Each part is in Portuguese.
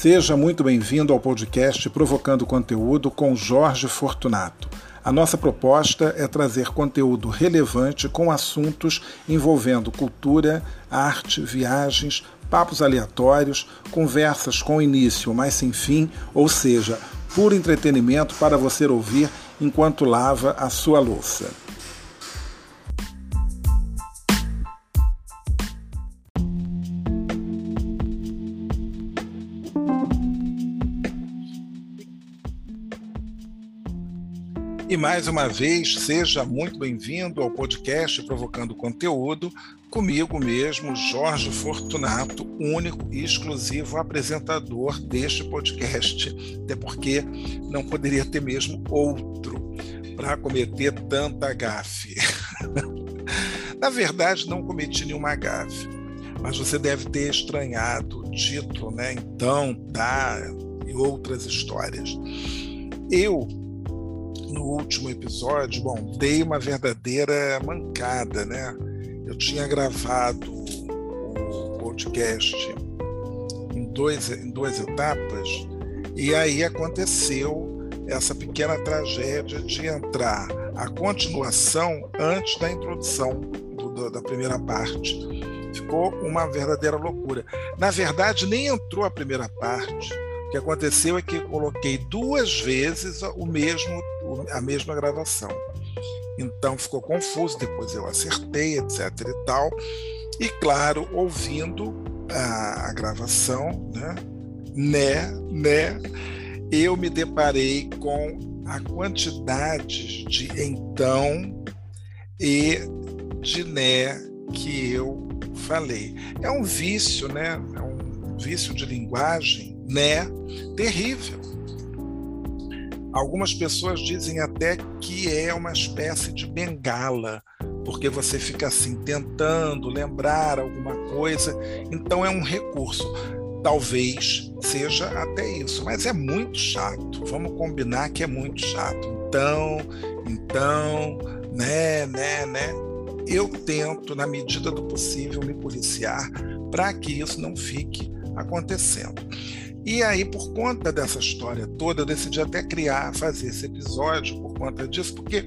Seja muito bem-vindo ao podcast Provocando Conteúdo com Jorge Fortunato. A nossa proposta é trazer conteúdo relevante com assuntos envolvendo cultura, arte, viagens, papos aleatórios, conversas com início, mas sem fim, ou seja, puro entretenimento para você ouvir enquanto lava a sua louça. Mais uma vez, seja muito bem-vindo ao podcast Provocando Conteúdo, comigo mesmo, Jorge Fortunato, único e exclusivo apresentador deste podcast, até porque não poderia ter mesmo outro para cometer tanta gafe. Na verdade, não cometi nenhuma gafe, mas você deve ter estranhado o título, né? Então, tá, e outras histórias. Eu no último episódio, bom, dei uma verdadeira mancada, né? Eu tinha gravado o podcast em, dois, em duas etapas, e aí aconteceu essa pequena tragédia de entrar a continuação antes da introdução do, do, da primeira parte. Ficou uma verdadeira loucura. Na verdade, nem entrou a primeira parte o que aconteceu é que coloquei duas vezes o mesmo, a mesma gravação. Então ficou confuso, depois eu acertei, etc e tal. E claro, ouvindo a, a gravação, né, né, né, eu me deparei com a quantidade de então e de né que eu falei. É um vício, né? É um vício de linguagem né? Terrível. Algumas pessoas dizem até que é uma espécie de bengala, porque você fica assim tentando lembrar alguma coisa, então é um recurso. Talvez seja até isso, mas é muito chato. Vamos combinar que é muito chato. Então, então, né, né, né. Eu tento, na medida do possível, me policiar para que isso não fique acontecendo. E aí, por conta dessa história toda, eu decidi até criar, fazer esse episódio por conta disso, porque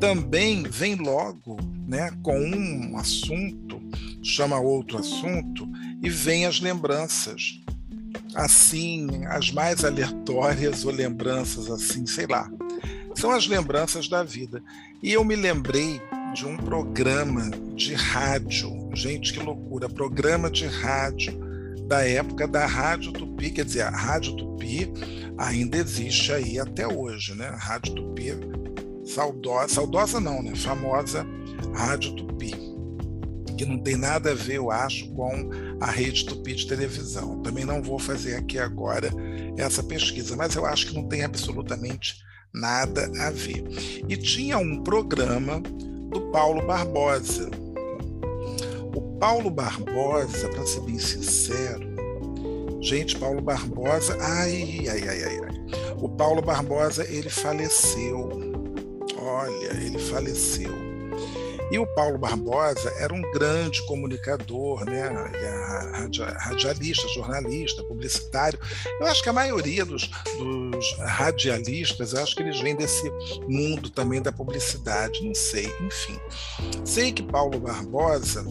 também vem logo né, com um assunto, chama outro assunto, e vem as lembranças. Assim, as mais aleatórias ou lembranças assim, sei lá. São as lembranças da vida. E eu me lembrei de um programa de rádio. Gente, que loucura! Programa de rádio da época da Rádio Tupi, quer dizer, a Rádio Tupi ainda existe aí até hoje, né? Rádio Tupi, saudosa, saudosa não, né? Famosa Rádio Tupi, que não tem nada a ver, eu acho, com a rede Tupi de televisão. Também não vou fazer aqui agora essa pesquisa, mas eu acho que não tem absolutamente nada a ver. E tinha um programa do Paulo Barbosa, Paulo Barbosa, para ser bem sincero, gente, Paulo Barbosa, ai, ai, ai, ai, ai. O Paulo Barbosa, ele faleceu. Olha, ele faleceu. E o Paulo Barbosa era um grande comunicador, né? radialista, jornalista, publicitário. Eu acho que a maioria dos, dos radialistas, acho que eles vêm desse mundo também da publicidade, não sei, enfim. Sei que Paulo Barbosa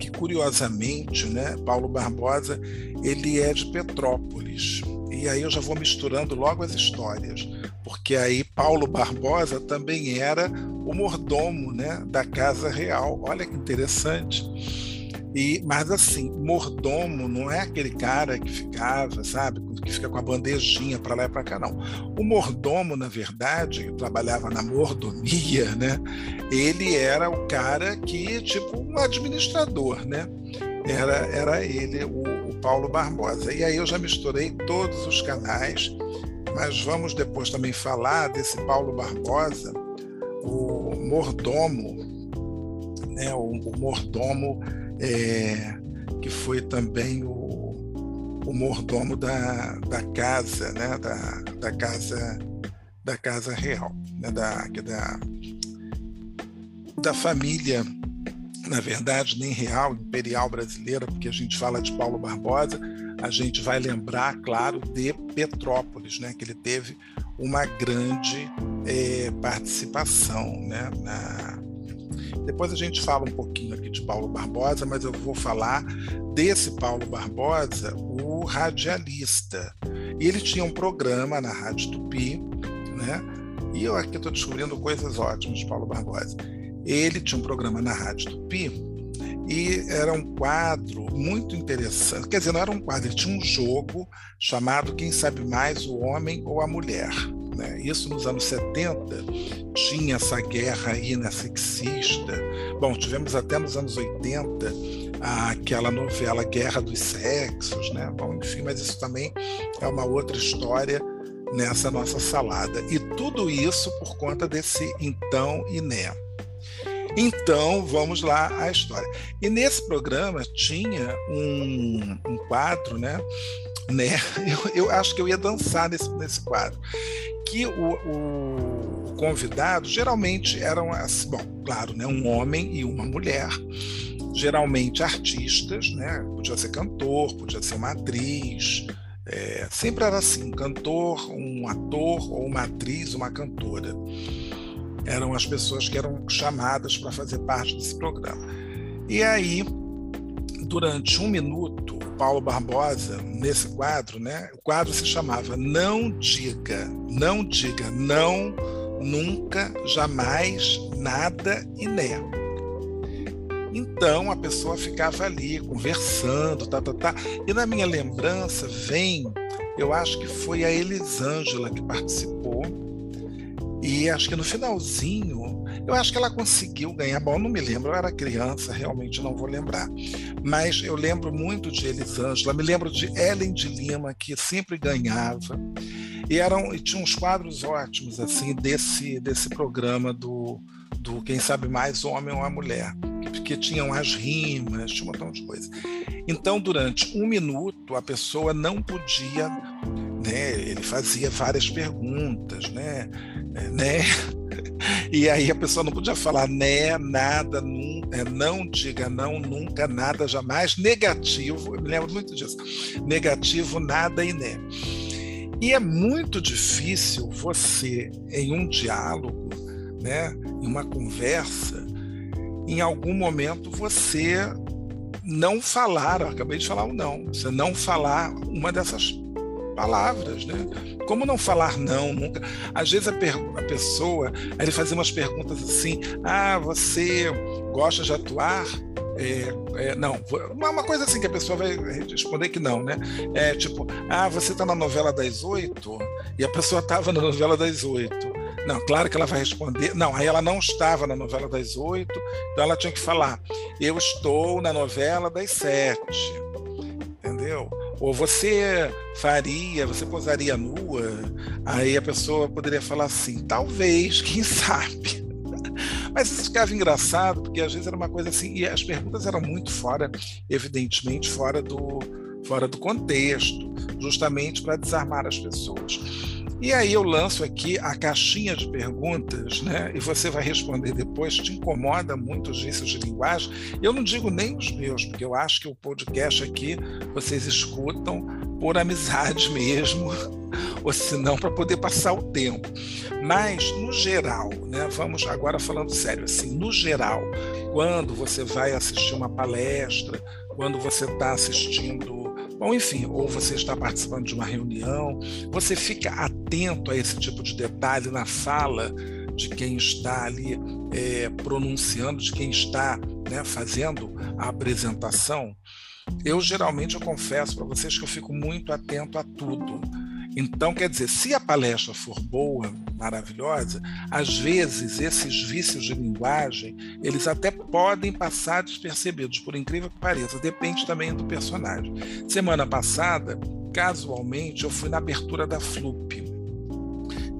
que curiosamente, né, Paulo Barbosa, ele é de Petrópolis. E aí eu já vou misturando logo as histórias, porque aí Paulo Barbosa também era o mordomo, né, da Casa Real. Olha que interessante. E, mas assim, mordomo não é aquele cara que ficava, sabe, que fica com a bandejinha para lá e para cá, não. O mordomo, na verdade, que trabalhava na mordomia, né? Ele era o cara que, tipo, um administrador, né? Era, era ele, o, o Paulo Barbosa. E aí eu já misturei todos os canais, mas vamos depois também falar desse Paulo Barbosa, o mordomo, né? o, o mordomo é, que foi também o, o mordomo da, da casa, né, da, da casa da casa real, né, da, da, da família, na verdade, nem real, imperial brasileira, porque a gente fala de Paulo Barbosa, a gente vai lembrar, claro, de Petrópolis, né, que ele teve uma grande é, participação né, na, depois a gente fala um pouquinho aqui de Paulo Barbosa, mas eu vou falar desse Paulo Barbosa, o radialista. Ele tinha um programa na Rádio Tupi, né? E eu aqui estou descobrindo coisas ótimas de Paulo Barbosa. Ele tinha um programa na Rádio Tupi e era um quadro muito interessante. Quer dizer, não era um quadro, ele tinha um jogo chamado Quem Sabe Mais, o Homem ou a Mulher. Né? Isso nos anos 70 tinha essa guerra aí na sexista. Bom, tivemos até nos anos 80 aquela novela Guerra dos Sexos, né? Bom, enfim, mas isso também é uma outra história nessa nossa salada. E tudo isso por conta desse então e né. Então, vamos lá à história. E nesse programa tinha um, um quadro, né? né? Eu, eu, acho que eu ia dançar nesse, nesse quadro. Que o, o convidado geralmente eram, assim, bom, claro, né? um homem e uma mulher, geralmente artistas, né? Podia ser cantor, podia ser uma atriz, é, sempre era assim, um cantor, um ator ou uma atriz, uma cantora eram as pessoas que eram chamadas para fazer parte desse programa. E aí, durante um minuto, Paulo Barbosa, nesse quadro, né, o quadro se chamava Não Diga, Não Diga, Não, Nunca, Jamais, Nada e Né. Então a pessoa ficava ali conversando, tá, tá, tá. E na minha lembrança vem, eu acho que foi a Elisângela que participou, e acho que no finalzinho, eu acho que ela conseguiu ganhar. Bom, não me lembro, eu era criança, realmente não vou lembrar. Mas eu lembro muito de Elisângela, me lembro de Ellen de Lima, que sempre ganhava. E, eram, e tinha uns quadros ótimos assim desse, desse programa do, do Quem Sabe Mais, Homem ou a Mulher, que tinham as rimas, tinha um montão de coisas. Então, durante um minuto, a pessoa não podia, né, ele fazia várias perguntas, né, né, e aí a pessoa não podia falar né, nada, num, é, não diga não, nunca, nada, jamais, negativo, eu me lembro muito disso, negativo, nada e né. E é muito difícil você, em um diálogo, né, em uma conversa, em algum momento você não falar, eu acabei de falar o não, você não falar uma dessas palavras, né? Como não falar não nunca? Às vezes a, a pessoa, ele fazia umas perguntas assim: ah, você gosta de atuar? É, é, não, uma coisa assim que a pessoa vai responder que não, né? É tipo, ah, você está na novela das oito? E a pessoa estava na novela das oito. Não, claro que ela vai responder. Não, aí ela não estava na novela das oito, então ela tinha que falar: eu estou na novela das sete. Entendeu? Ou você faria, você posaria nua? Aí a pessoa poderia falar assim: talvez, quem sabe. Mas isso ficava engraçado, porque às vezes era uma coisa assim, e as perguntas eram muito fora, evidentemente, fora do, fora do contexto, justamente para desarmar as pessoas. E aí eu lanço aqui a caixinha de perguntas, né? E você vai responder depois. Te incomoda muito os vícios de linguagem? Eu não digo nem os meus, porque eu acho que o podcast aqui vocês escutam por amizade mesmo, ou se não para poder passar o tempo. Mas no geral, né? Vamos agora falando sério, assim, no geral, quando você vai assistir uma palestra, quando você está assistindo Bom, enfim, ou você está participando de uma reunião, você fica atento a esse tipo de detalhe na fala de quem está ali é, pronunciando, de quem está né, fazendo a apresentação. Eu geralmente eu confesso para vocês que eu fico muito atento a tudo. Então, quer dizer, se a palestra for boa, maravilhosa, às vezes esses vícios de linguagem, eles até podem passar despercebidos, por incrível que pareça, depende também do personagem. Semana passada, casualmente, eu fui na abertura da FLUP,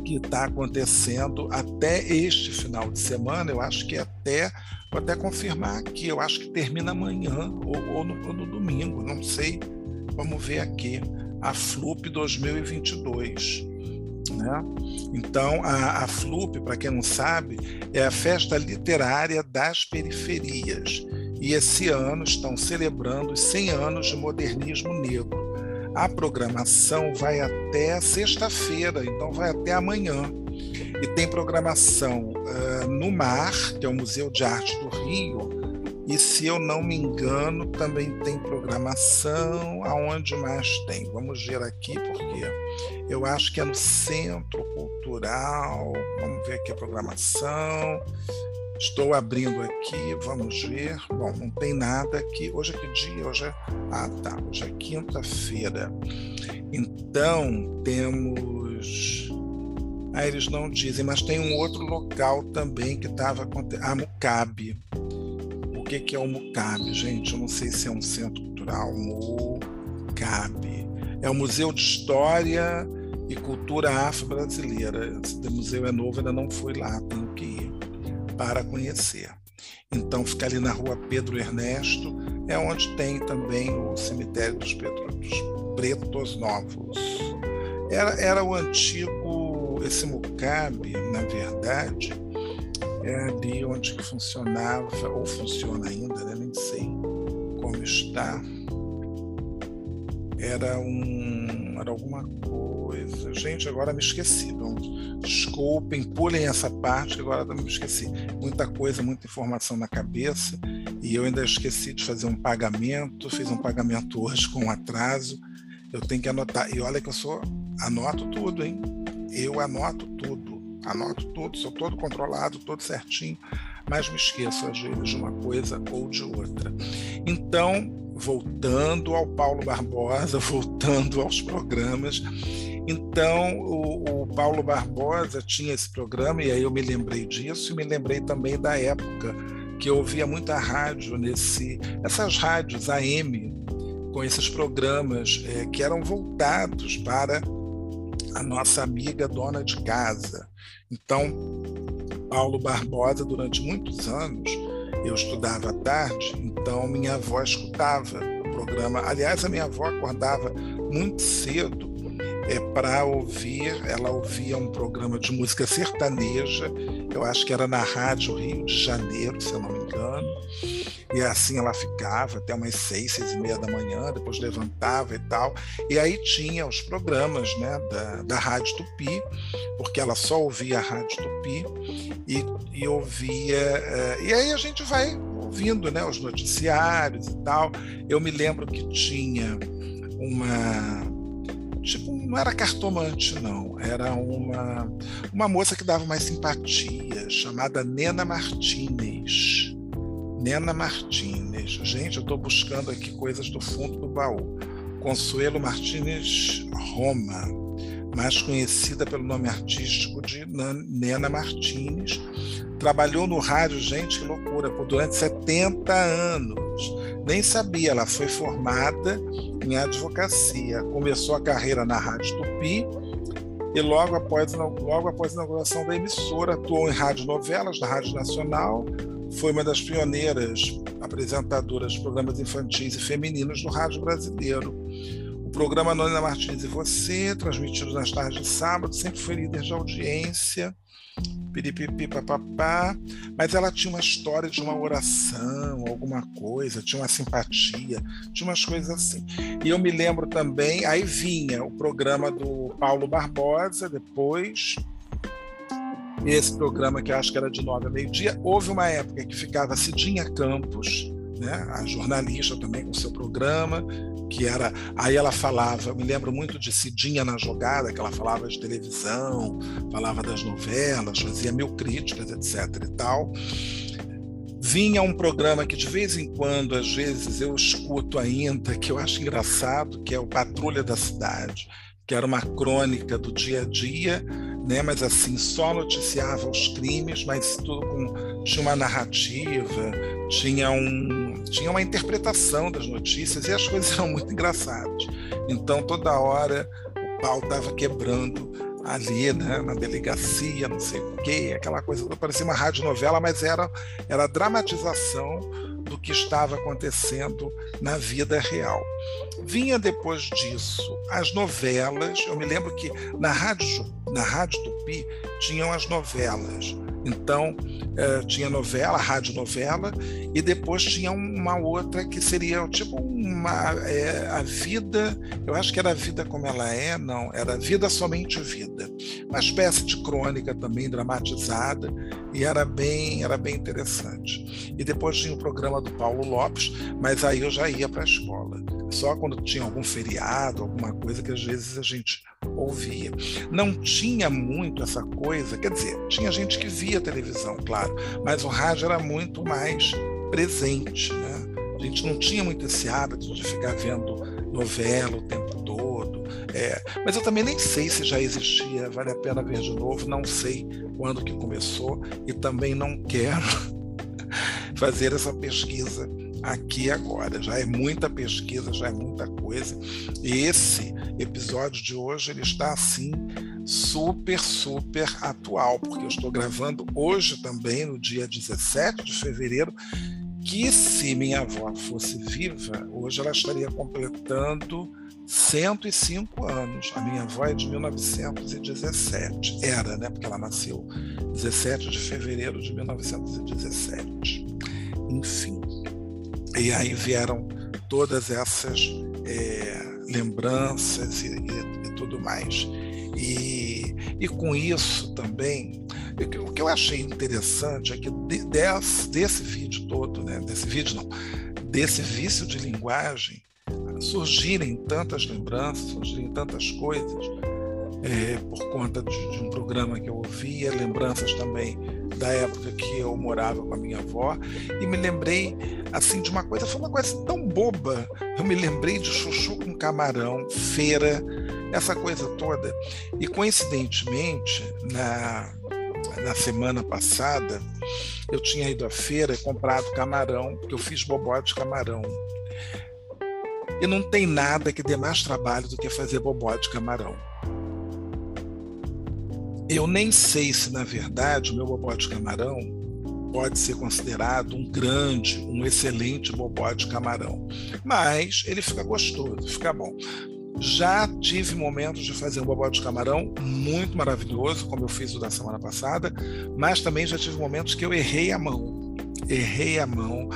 que está acontecendo até este final de semana, eu acho que até, vou até confirmar aqui, eu acho que termina amanhã ou, ou, no, ou no domingo, não sei, vamos ver aqui a FLUP 2022. Né? Então, a, a FLUP, para quem não sabe, é a Festa Literária das Periferias. E esse ano estão celebrando os 100 anos de modernismo negro. A programação vai até sexta-feira, então vai até amanhã. E tem programação uh, no Mar, que é o Museu de Arte do Rio, e se eu não me engano, também tem programação. Aonde mais tem? Vamos ver aqui, porque eu acho que é no Centro Cultural. Vamos ver aqui a programação. Estou abrindo aqui, vamos ver. Bom, não tem nada aqui. Hoje é que dia? Hoje é. Ah, tá. Hoje é quinta-feira. Então, temos. Ah, eles não dizem, mas tem um outro local também que estava acontecendo. Ah, Mucabe que, que é o MUCAB, gente? Eu não sei se é um centro cultural. MUCAB. É o Museu de História e Cultura Afro-Brasileira. Esse museu é novo, ainda não fui lá, tenho que ir para conhecer. Então, fica ali na rua Pedro Ernesto, é onde tem também o cemitério dos, dos Pretos Novos. Era, era o antigo, esse Mucabe, na verdade, é ali onde funcionava, ou funciona ainda, né? nem sei como está. Era um. Era alguma coisa. Gente, agora me esqueci. Desculpem, pulem essa parte, que agora me esqueci. Muita coisa, muita informação na cabeça. E eu ainda esqueci de fazer um pagamento. Fiz um pagamento hoje com atraso. Eu tenho que anotar. E olha que eu sou. Anoto tudo, hein? Eu anoto tudo anoto tudo, sou todo controlado, todo certinho, mas me esqueço às vezes de uma coisa ou de outra. Então, voltando ao Paulo Barbosa, voltando aos programas, então o, o, Paulo Barbosa tinha esse programa e aí eu me lembrei disso e me lembrei também da época que eu ouvia muita rádio nesse, essas rádios AM com esses programas é, que eram voltados para a nossa amiga dona de casa. Então, Paulo Barbosa, durante muitos anos, eu estudava à tarde, então minha avó escutava o programa. Aliás, a minha avó acordava muito cedo é, para ouvir, ela ouvia um programa de música sertaneja, eu acho que era na Rádio Rio de Janeiro, se eu não me engano. E assim ela ficava até umas seis, seis e meia da manhã, depois levantava e tal. E aí tinha os programas né, da, da Rádio Tupi, porque ela só ouvia a Rádio Tupi e, e ouvia. Uh, e aí a gente vai ouvindo né, os noticiários e tal. Eu me lembro que tinha uma tipo, não era cartomante, não. Era uma, uma moça que dava mais simpatia, chamada Nena Martinez. Nena Martinez. Gente, eu estou buscando aqui coisas do fundo do baú. Consuelo Martinez Roma, mais conhecida pelo nome artístico de Nena Martinez. Trabalhou no rádio, gente, que loucura, por durante 70 anos. Nem sabia, ela foi formada em advocacia. Começou a carreira na Rádio Tupi e logo após, logo após a inauguração da emissora atuou em rádio novelas na Rádio Nacional, foi uma das pioneiras apresentadoras de programas infantis e femininos no rádio brasileiro. O programa Nona Martins e Você, transmitido nas tardes de sábado, sempre foi líder de audiência, piripipi, papapá, mas ela tinha uma história de uma oração, alguma coisa, tinha uma simpatia, tinha umas coisas assim. E eu me lembro também, aí vinha o programa do Paulo Barbosa, depois, esse programa que acho que era de nove a meio-dia. Houve uma época que ficava Cidinha Campos, né, a jornalista também com seu programa, que era. Aí ela falava, me lembro muito de Cidinha na Jogada, que ela falava de televisão, falava das novelas, fazia mil críticas, etc. e tal. Vinha um programa que de vez em quando, às vezes, eu escuto ainda, que eu acho engraçado, que é o Patrulha da Cidade, que era uma crônica do dia a dia né? Mas assim só noticiava os crimes, mas tudo com tinha uma narrativa, tinha um tinha uma interpretação das notícias e as coisas eram muito engraçadas. Então toda hora o pau estava quebrando ali, né, na delegacia, não sei o quê, aquela coisa, parecia uma rádio novela, mas era era dramatização do que estava acontecendo na vida real. Vinha depois disso as novelas. Eu me lembro que na Rádio, na Rádio Tupi tinham as novelas Então, eh, tinha novela, rádio novela, e depois tinha uma outra que seria tipo uma. É, a vida, eu acho que era a vida como ela é, não, era Vida Somente Vida. Uma espécie de crônica também dramatizada, e era bem, era bem interessante. E depois tinha o programa do Paulo Lopes, mas aí eu já ia para a escola. Só quando tinha algum feriado, alguma coisa que às vezes a gente ouvia. Não tinha muito essa coisa, quer dizer, tinha gente que via televisão, claro, mas o rádio era muito mais presente, né? A gente não tinha muito esse hábito de ficar vendo novela o tempo todo. É, mas eu também nem sei se já existia, vale a pena ver de novo, não sei quando que começou e também não quero fazer essa pesquisa aqui agora. Já é muita pesquisa, já é muita coisa. E esse episódio de hoje ele está assim super, super atual, porque eu estou gravando hoje também, no dia 17 de fevereiro, que se minha avó fosse viva, hoje ela estaria completando 105 anos. A minha avó é de 1917. Era, né? Porque ela nasceu 17 de fevereiro de 1917. Enfim. E aí vieram todas essas é, lembranças e, e, e, tudo mais. E, e com isso também, o que eu achei interessante é que de, desse, desse vídeo todo, né, desse vídeo não, desse vício de linguagem, surgirem tantas lembranças, surgirem tantas coisas, é, por conta de, de, um programa que eu ouvia, lembranças também da época que eu morava com a minha avó, e me lembrei assim de uma coisa, foi uma coisa tão boba. Eu me lembrei de chuchu com camarão, feira, essa coisa toda. E coincidentemente, na na semana passada, eu tinha ido à feira e comprado camarão, porque eu fiz bobó de camarão. E não tem nada que dê mais trabalho do que fazer bobó de camarão. Eu nem sei se, na verdade, o meu bobó de camarão pode ser considerado um grande, um excelente bobó de camarão. Mas ele fica gostoso, fica bom. Já tive momentos de fazer um bobó de camarão muito maravilhoso, como eu fiz o da semana passada, mas também já tive momentos que eu errei a mão. Errei a mão.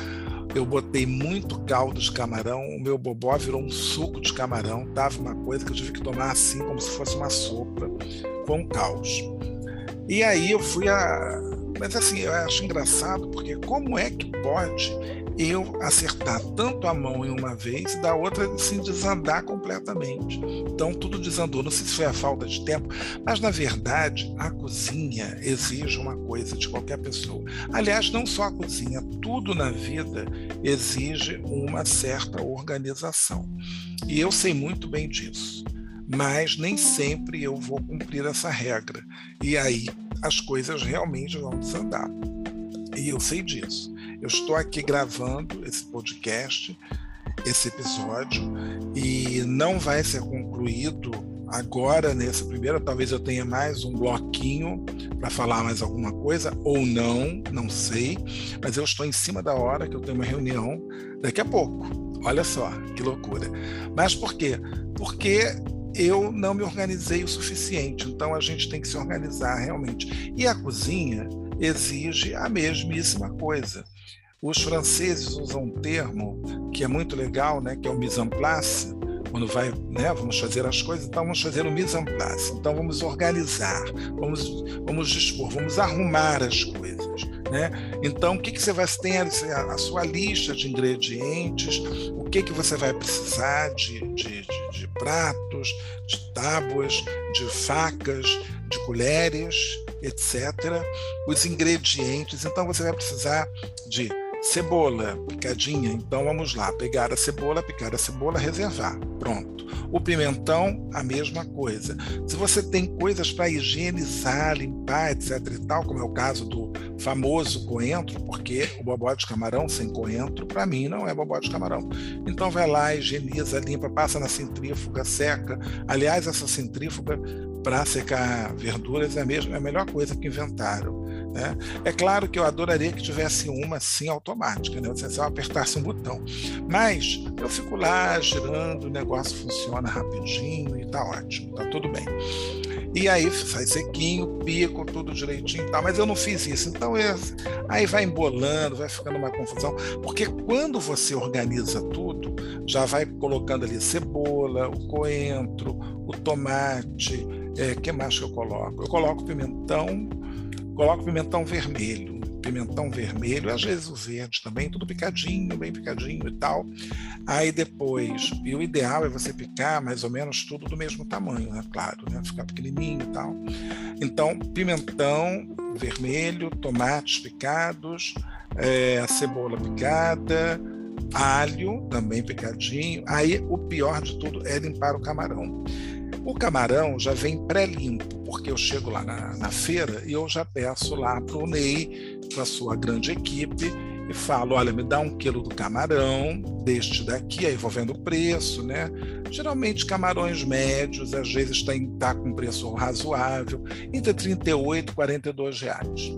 Eu botei muito caldo de camarão, o meu bobó virou um suco de camarão, tava uma coisa que eu tive que tomar assim, como se fosse uma sopa, com caos. E aí eu fui a. Mas assim, eu acho engraçado, porque como é que pode eu acertar tanto a mão em uma vez e da outra assim desandar completamente. Então tudo desandou. Não sei se foi a falta de tempo, mas na verdade a cozinha exige uma coisa de qualquer pessoa. Aliás, não só a cozinha, tudo na vida exige uma certa organização. E eu sei muito bem disso. Mas nem sempre eu vou cumprir essa regra. E aí as coisas realmente vão desandar. E eu sei disso. Eu estou aqui gravando esse podcast, esse episódio, e não vai ser concluído agora nesse primeiro. Talvez eu tenha mais um bloquinho para falar mais alguma coisa, ou não, não sei. Mas eu estou em cima da hora que eu tenho uma reunião daqui a pouco. Olha só que loucura. Mas por quê? Porque eu não me organizei o suficiente. Então a gente tem que se organizar realmente. E a cozinha exige a mesmíssima coisa. Os franceses usam um termo que é muito legal, né, que é o mise en place, quando vai, né, vamos fazer as coisas, então vamos fazer o mise en place. Então vamos organizar, vamos, vamos dispor, vamos arrumar as coisas. Né? Então, o que, que você vai ter? A, sua lista de ingredientes, o que, que você vai precisar de, de, de pratos, de tábuas, de facas, de colheres, etc. Os ingredientes. Então, você vai precisar de Cebola picadinha, então vamos lá, pegar a cebola, picar a cebola, reservar. Pronto. O pimentão, a mesma coisa. Se você tem coisas para higienizar, limpar, etc e tal, como é o caso do famoso coentro, porque o bobó de camarão sem coentro, para mim, não é bobó de camarão. Então vai lá, higieniza, limpa, passa na centrífuga, seca. Aliás, essa centrífuga para secar verduras é a, mesma, é a melhor coisa que inventaram. Né? É claro que eu adoraria que tivesse uma assim automática, né? você só apertasse um botão. Mas eu fico lá girando, o negócio funciona rapidinho e está ótimo, está tudo bem. E aí sai sequinho, pico, tudo direitinho e tal. Mas eu não fiz isso. Então é, aí vai embolando, vai ficando uma confusão. Porque quando você organiza tudo, já vai colocando ali cebola, o coentro, o tomate. O é, que mais que eu coloco? Eu coloco pimentão, coloco pimentão vermelho pimentão vermelho, às vezes o verde também, tudo picadinho, bem picadinho e tal. Aí depois, e o ideal é você picar mais ou menos tudo do mesmo tamanho, né? Claro, né? Ficar pequenininho e tal. Então, pimentão vermelho, tomates picados, é, cebola picada, alho também picadinho. Aí o pior de tudo é limpar o camarão. O camarão já vem pré-limpo, porque eu chego lá na, na, feira e eu já peço lá para o Ney, com a sua grande equipe, e falo: olha, me dá um quilo do camarão, deste daqui, aí vou vendo o preço, né? Geralmente camarões médios, às vezes está tá com preço razoável, entre 38 e 42 reais.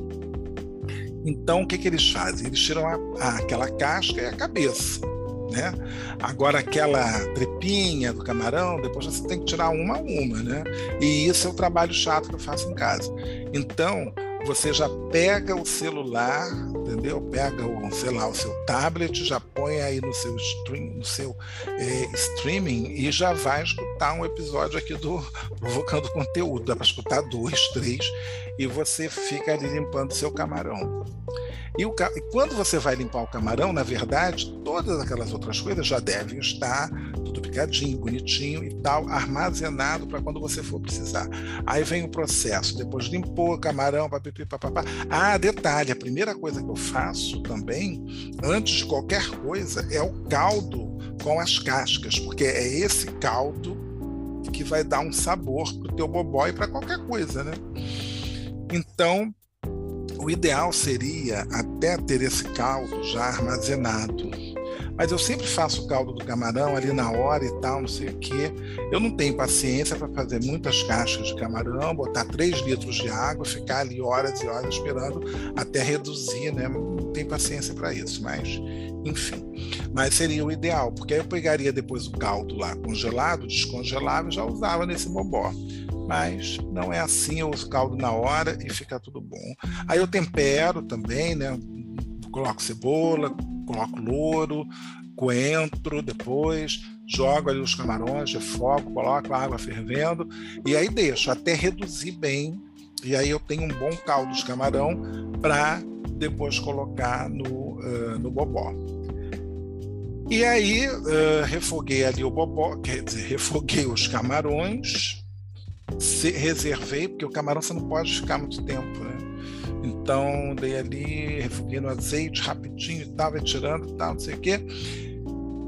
Então, o que, que eles fazem? Eles tiram a, a, aquela casca e a cabeça né? Agora aquela trepinha do camarão, depois você tem que tirar uma a uma, né? E isso é o trabalho chato que eu faço em casa. Então, você já pega o celular, entendeu? Pega o, sei lá, o seu tablet, já põe aí no seu stream, no seu é, streaming e já vai escutar um episódio aqui do Provocando Conteúdo. Dá para escutar dois, três, e você fica ali limpando seu camarão. E, o, e quando você vai limpar o camarão, na verdade, todas aquelas outras coisas já devem estar tudo picadinho, bonitinho e tal, armazenado para quando você for precisar. Aí vem o processo, depois limpou o camarão, papipi, papapá. Ah, detalhe, a primeira coisa que eu faço também, antes de qualquer coisa, é o caldo com as cascas, porque é esse caldo que vai dar um sabor para o teu bobó e para qualquer coisa, né? Então, o ideal seria até ter esse caldo já armazenado. Mas eu sempre faço o caldo do camarão ali na hora e tal, não sei o quê. Eu não tenho paciência para fazer muitas caixas de camarão, botar 3 litros de água, ficar ali horas e horas esperando até reduzir, né? Não tenho paciência para isso, mas enfim. Mas seria o ideal, porque aí eu pegaria depois o caldo lá congelado, descongelava e já usava nesse bobó mas não é assim, eu uso caldo na hora e fica tudo bom. Aí eu tempero também, né? Coloco cebola, coloco louro, coentro depois, jogo ali os camarões, refogo, coloco a água fervendo e aí deixo até reduzir bem. E aí eu tenho um bom caldo de camarão para depois colocar no, uh, no bobó. E aí uh, refoguei ali o bobó, quer dizer, refoguei os camarões, reservei, porque o camarão você não pode ficar muito tempo, né? Então, dei ali, refoguei no azeite rapidinho e tal, tirando e tal, não sei o quê.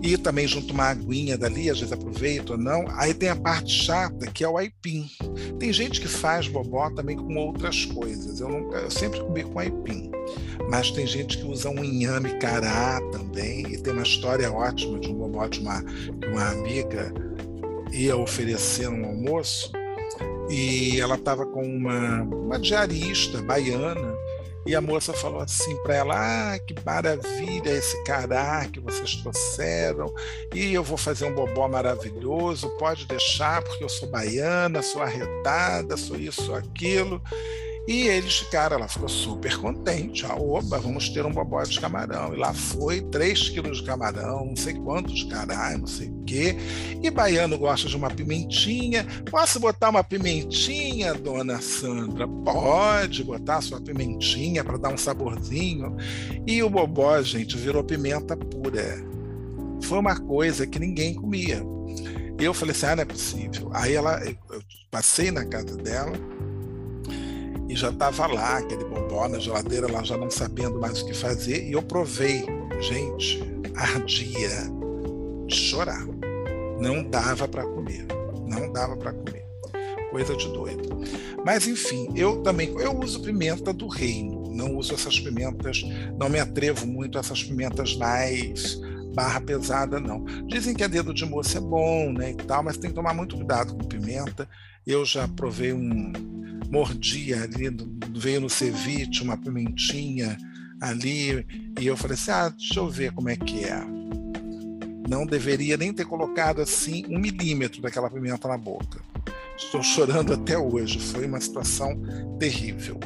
E também junto uma aguinha dali, às vezes aproveito ou não. Aí tem a parte chata, que é o aipim. Tem gente que faz bobó também com outras coisas. Eu, nunca, eu sempre comi com aipim. Mas tem gente que usa um inhame cará também. E tem uma história ótima de um bobó de uma, de uma amiga ia oferecer um almoço e ela estava com uma, uma diarista baiana. E a moça falou assim para ela: Ah, que maravilha esse cará que vocês trouxeram, e eu vou fazer um bobó maravilhoso, pode deixar, porque eu sou baiana, sou arretada, sou isso, sou aquilo. E eles ficaram, ela ficou super contente. Ah, vamos ter um bobó de camarão. E lá foi, 3 quilos de camarão, não sei quantos caralho, não sei o quê. E baiano gosta de uma pimentinha. Posso botar uma pimentinha, dona Sandra? Pode botar sua pimentinha para dar um saborzinho. E o bobó, gente, virou pimenta pura. Foi uma coisa que ninguém comia. Eu falei assim: ah, não é possível. Aí ela, eu passei na casa dela e já estava lá, aquele bombó na geladeira, lá já não sabendo mais o que fazer, e eu provei. Gente, ardia de chorar. Não dava para comer. Não dava para comer. Coisa de doido. Mas enfim, eu também eu uso pimenta do reino. Não uso essas pimentas, não me atrevo muito a essas pimentas mais barra pesada, não. Dizem que a dedo de moça é bom, né, e tal, mas tem que tomar muito cuidado com pimenta. Eu já provei um, mordia ali, veio no ceviche uma pimentinha ali, e eu falei assim: ah, deixa eu ver como é que é. Não deveria nem ter colocado assim um milímetro daquela pimenta na boca. Estou chorando até hoje, foi uma situação terrível.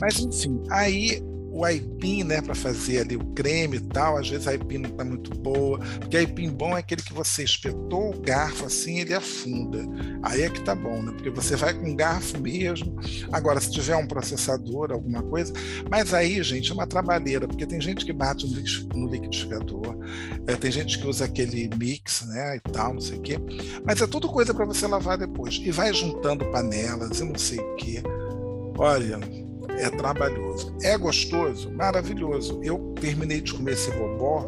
Mas enfim, aí o aipim, né, para fazer ali o creme e tal, às vezes a aipim não está muito boa, porque aipim bom é aquele que você espetou o garfo assim, ele afunda. Aí é que tá bom, né? Porque você vai com garfo mesmo. Agora, se tiver um processador, alguma coisa, mas aí, gente, é uma trabalheira, porque tem gente que bate no liquidificador, é, tem gente que usa aquele mix, né, e tal, não sei o quê. Mas é tudo coisa para você lavar depois. E vai juntando panelas e não sei o quê. Olha, é trabalhoso. É gostoso? Maravilhoso. Eu terminei de comer esse bobó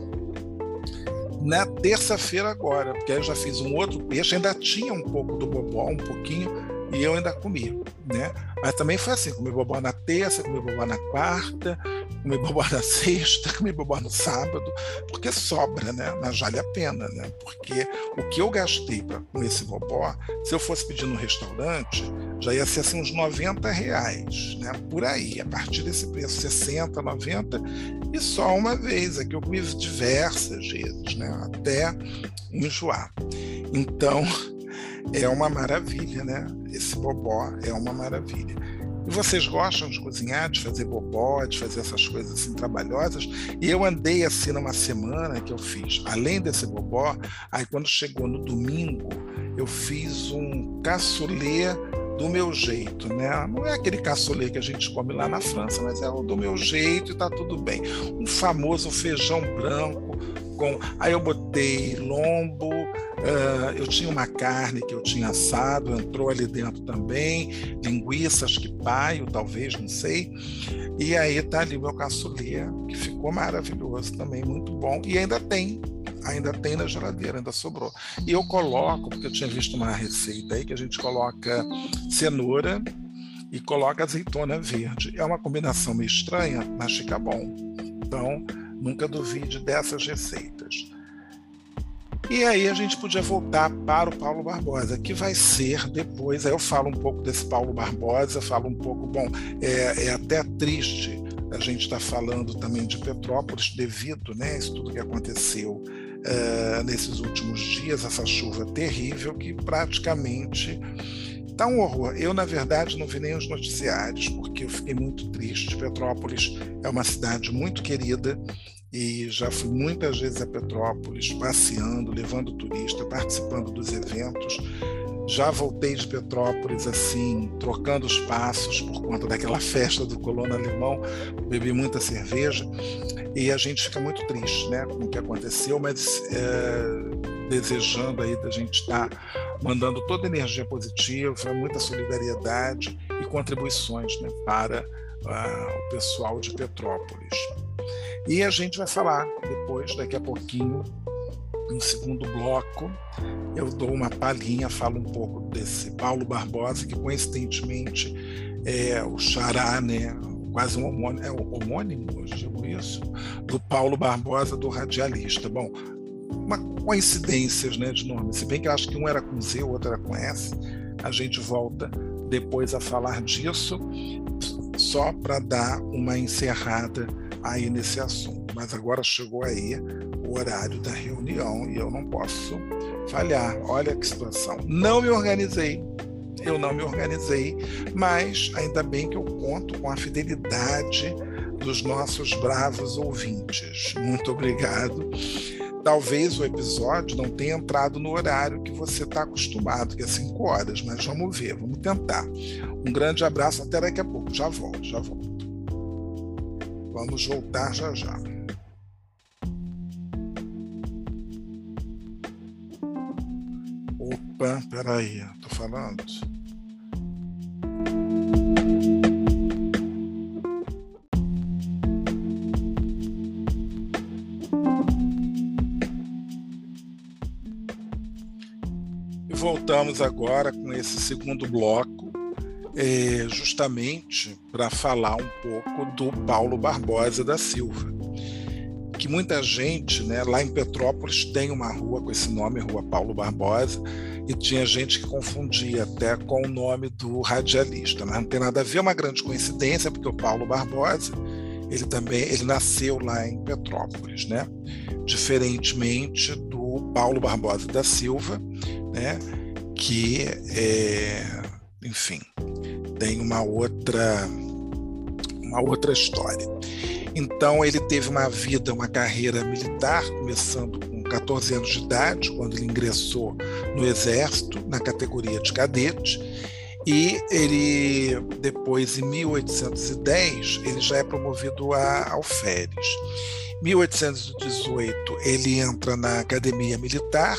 na terça-feira agora, porque eu já fiz um outro peixe, ainda tinha um pouco do bobó, um pouquinho, e eu ainda comi, né? Mas também foi assim, comi bobó na terça, comi bobó na quarta, comi bobó na sexta, comi bobó no sábado, porque sobra, né? Mas vale a pena, né? Porque o que eu gastei para com esse bobó, se eu fosse pedir no restaurante, já ia ser assim uns 90 reais, né? Por aí, a partir desse preço, 60, 90, e só uma vez, aqui eu comi diversas vezes, né? Até enjoar. Então, é uma maravilha, né? Esse bobó é uma maravilha. E vocês gostam de cozinhar, de fazer bobó, de fazer essas coisas assim trabalhosas? E eu andei assim numa semana que eu fiz, além desse bobó, aí quando chegou no domingo, eu fiz um cassoulet do meu jeito, né? Não é aquele cassoulet que a gente come lá na França, mas é o do meu jeito e tá tudo bem. Um famoso feijão branco Aí eu botei lombo, uh, eu tinha uma carne que eu tinha assado, entrou ali dentro também, linguiça, acho que paio, talvez, não sei. E aí tá ali o meu cassoulet, que ficou maravilhoso também, muito bom. E ainda tem ainda tem na geladeira, ainda sobrou. E eu coloco, porque eu tinha visto uma receita aí que a gente coloca cenoura e coloca azeitona verde. É uma combinação meio estranha, mas fica bom. Então, nunca duvide dessas receitas. E aí a gente podia voltar para o Paulo Barbosa, que vai ser depois. Aí eu falo um pouco desse Paulo Barbosa, falo um pouco, bom, é, é até triste a gente estar tá falando também de Petrópolis devido, né, isso tudo que aconteceu uh, nesses últimos dias, essa chuva terrível que praticamente está um horror. Eu, na verdade, não vi nem os noticiários, porque eu fiquei muito triste. Petrópolis é uma cidade muito querida e já fui muitas vezes a Petrópolis passeando, levando turista, participando dos eventos. Já voltei de Petrópolis assim, trocando os passos por conta daquela festa do colono alemão, bebi muita cerveja e a gente fica muito triste, né, com o que aconteceu, mas é, desejando aí da gente estar tá mandando toda energia positiva, muita solidariedade e contribuições, né, para uh, o pessoal de Petrópolis. E a gente vai falar depois, daqui a pouquinho, no segundo bloco, eu dou uma palhinha, falo um pouco desse Paulo Barbosa, que coincidentemente é o xará, né, quase um homônimo, é um homônimo, hoje digo isso, do Paulo Barbosa, do radialista. Bom, uma coincidências né, de nome, se bem que eu acho que um era com Z, o outro era com S, a gente volta depois a falar disso, só para dar uma encerrada aí nesse assunto. Mas agora chegou aí o horário da reunião e eu não posso falhar. Olha que situação. Não me organizei. Eu não me organizei, mas ainda bem que eu conto com a fidelidade dos nossos bravos ouvintes. Muito obrigado. Talvez o episódio não tenha entrado no horário que você está acostumado, que é 5 horas, mas vamos ver, vamos tentar. Um grande abraço, até daqui a pouco. Já volto, já volto. Vamos voltar já já. Opa, peraí, tô falando. Agora com esse segundo bloco é, justamente para falar um pouco do Paulo Barbosa da Silva. Que muita gente, né, lá em Petrópolis, tem uma rua com esse nome, Rua Paulo Barbosa, e tinha gente que confundia até com o nome do radialista, mas não tem nada a ver, é uma grande coincidência, porque o Paulo Barbosa, ele também ele nasceu lá em Petrópolis, né? Diferentemente do Paulo Barbosa da Silva, né? Que, é, enfim, tem uma outra, uma outra história. Então, ele teve uma vida, uma carreira militar, começando com 14 anos de idade, quando ele ingressou no Exército, na categoria de cadete, e ele, depois, em 1810, ele já é promovido a alferes. 1818 ele entra na academia militar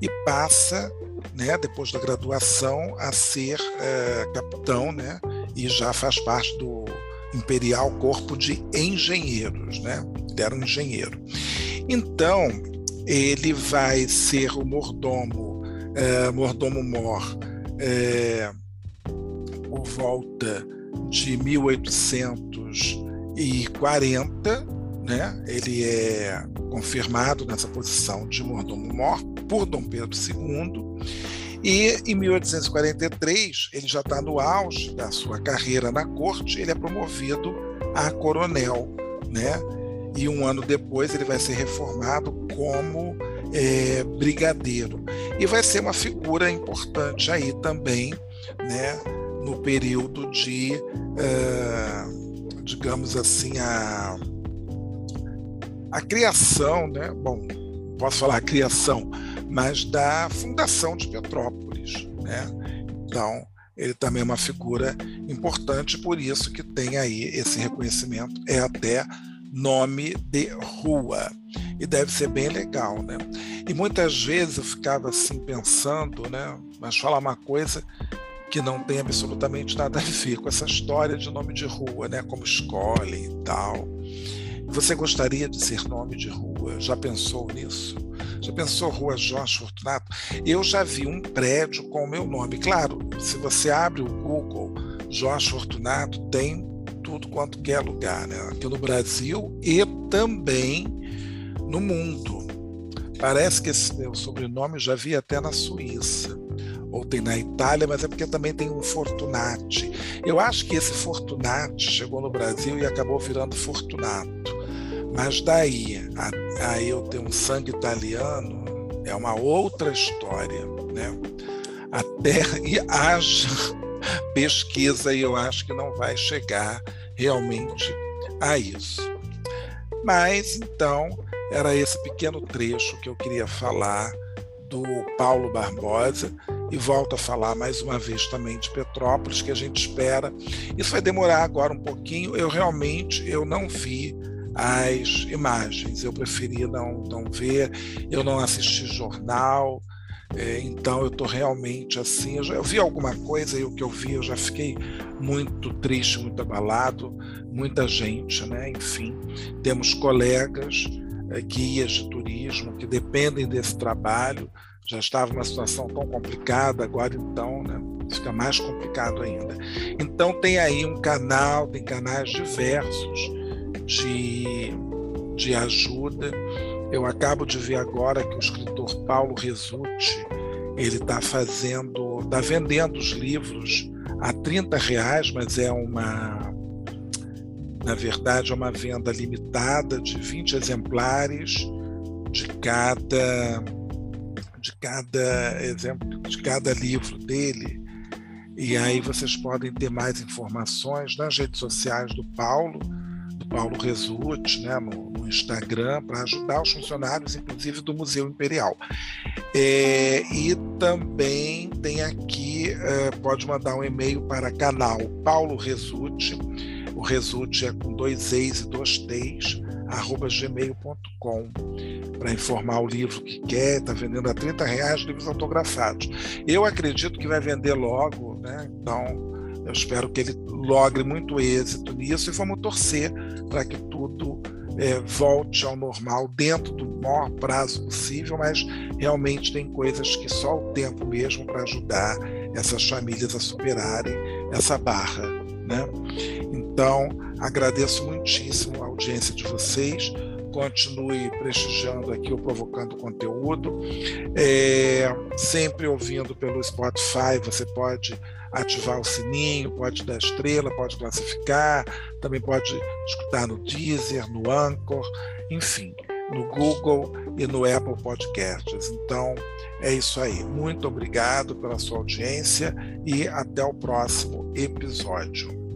e passa, né, depois da graduação, a ser é, capitão, né, e já faz parte do Imperial Corpo de Engenheiros, né? Ele era um engenheiro. Então ele vai ser o mordomo, é, mordomo mor, é, por volta de 1840 né? Ele é confirmado nessa posição de mordomo-mor por Dom Pedro II. E em 1843, ele já está no auge da sua carreira na corte, ele é promovido a coronel, né? E um ano depois ele vai ser reformado como é, brigadeiro. E vai ser uma figura importante aí também, né? No período de, uh, digamos assim, a a criação, né? Bom, posso falar a criação, mas da fundação de Petrópolis, né? Então, ele também é uma figura importante, por isso que tem aí esse reconhecimento, é até nome de rua. E deve ser bem legal, né? E muitas vezes eu ficava assim pensando, né? Mas falar uma coisa que não tem absolutamente nada a ver com essa história de nome de rua, né? Como escolhem e tal. Você gostaria de ser nome de rua? Já pensou nisso? Já pensou Rua Jorge Fortunato? Eu já vi um prédio com o meu nome. Claro, se você abre o Google, Jorge Fortunato tem tudo quanto quer lugar, né? aqui no Brasil e também no mundo. Parece que esse meu sobrenome já vi até na Suíça ou tem na Itália, mas é porque também tem um Fortunati. Eu acho que esse Fortunati chegou no Brasil e acabou virando Fortunato. Mas daí a, a eu ter um sangue italiano é uma outra história, né? Até e haja pesquisa e eu acho que não vai chegar realmente a isso. Mas então era esse pequeno trecho que eu queria falar do Paulo Barbosa e volto a falar mais uma vez também de Petrópolis que a gente espera. Isso vai demorar agora um pouquinho. Eu realmente eu não vi as imagens. Eu preferi não, não ver, eu não assisti jornal, é, então eu estou realmente assim. Eu, já, eu vi alguma coisa e o que eu vi eu já fiquei muito triste, muito abalado. Muita gente, né? Enfim, temos colegas, é, guias de turismo que dependem desse trabalho. Já estava uma situação tão complicada, agora então, né? Fica mais complicado ainda. Então tem aí um canal, tem canais diversos de, de ajuda. Eu acabo de ver agora que o escritor Paulo Resutti ele está fazendo, está vendendo os livros a 30 reais, mas é uma, na verdade, é uma venda limitada de 20 exemplares de cada de cada exemplo, de cada livro dele. E aí vocês podem ter mais informações nas redes sociais do Paulo Paulo Resutti, né, no, no Instagram, para ajudar os funcionários, inclusive do Museu Imperial. É, e também tem aqui, é, pode mandar um e-mail para canal Paulo Resutti, o Resutti é com dois e's e dois t's, arroba gmail.com para informar o livro que quer, está vendendo a 30 reais livros autografados. Eu acredito que vai vender logo, né? então eu espero que ele logre muito êxito nisso e vamos torcer para que tudo é, volte ao normal dentro do maior prazo possível, mas realmente tem coisas que só o tempo mesmo para ajudar essas famílias a superarem essa barra. Né? Então, agradeço muitíssimo a audiência de vocês continue prestigiando aqui o Provocando Conteúdo. É, sempre ouvindo pelo Spotify, você pode ativar o sininho, pode dar estrela, pode classificar, também pode escutar no Deezer, no Anchor, enfim. no Google e no Apple Podcasts. Então, é isso aí. Muito obrigado pela sua audiência e até o próximo episódio.